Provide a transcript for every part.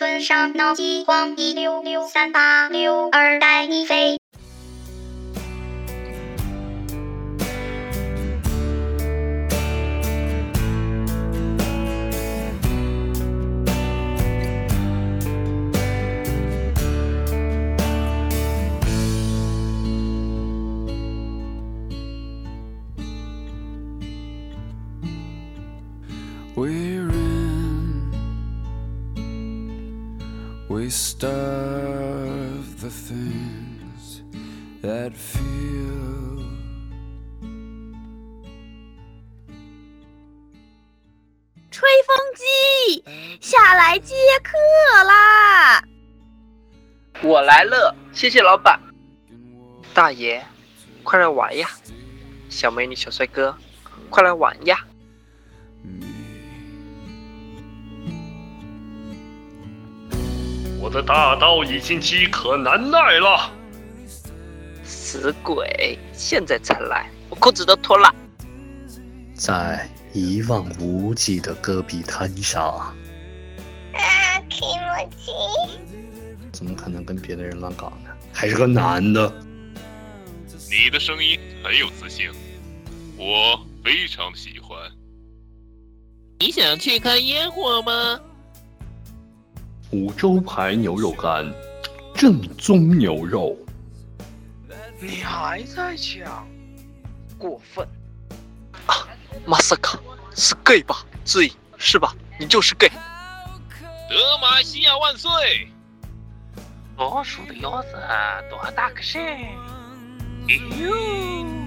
村上脑饥荒一六六三八六二带你飞。We're we starve the things that feel. 吹风机，下来接客啦！我来了，谢谢老板。大爷，快来玩呀！小美女、小帅哥，快来玩呀！我的大刀已经饥渴难耐了。死鬼，现在才来，我裤子都脱了。在一望无际的戈壁滩上，啊，提莫西，怎么可能跟别的人乱搞呢？还是个男的。你的声音很有磁性，我非常喜欢。你想去看烟火吗？五洲牌牛肉干，正宗牛肉。你还在抢，过分！啊，马萨卡是 gay 吧？对，是吧？你就是 gay。德玛西亚万岁！老鼠的腰子多大个是？哟，荒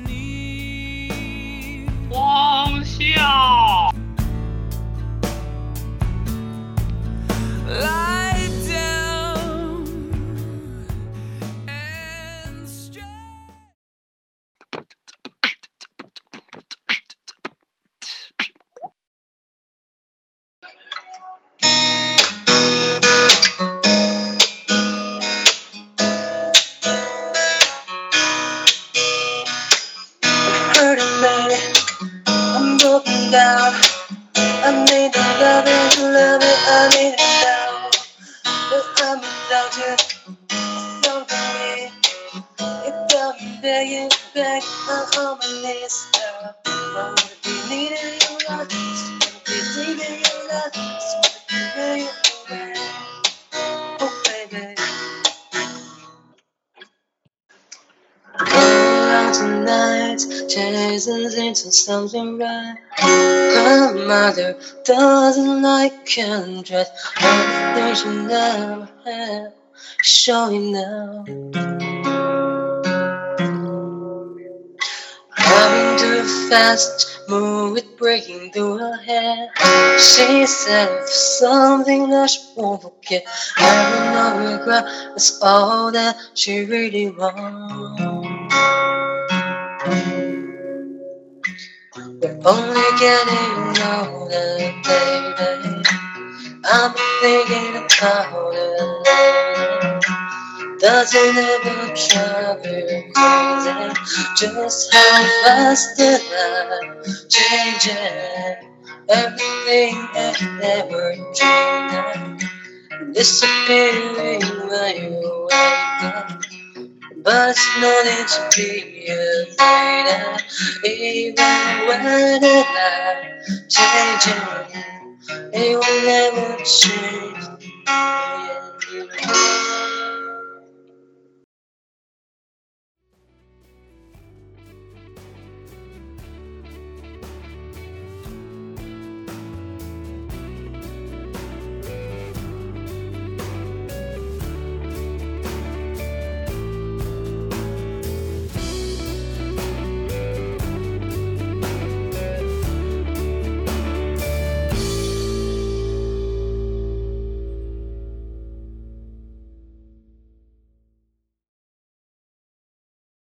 It begging, on my knees now. I wanna be needing you, love. Just wanna be needing you, love. Just wanna be begging. Oh, baby. tonight, chasing into something right. Grandmother doesn't like undress, everything she never had, showing now. Driving too fast, move breaking through her head. She said something that she won't forget. Having no regret, that's all that she really wants. We're only getting older, baby. I'm thinking about it. Does it ever crazy? Just how fast the life changing. Everything that never changed. Disappearing when you wake up. But it's no need to be afraid Even when the light changing It will never change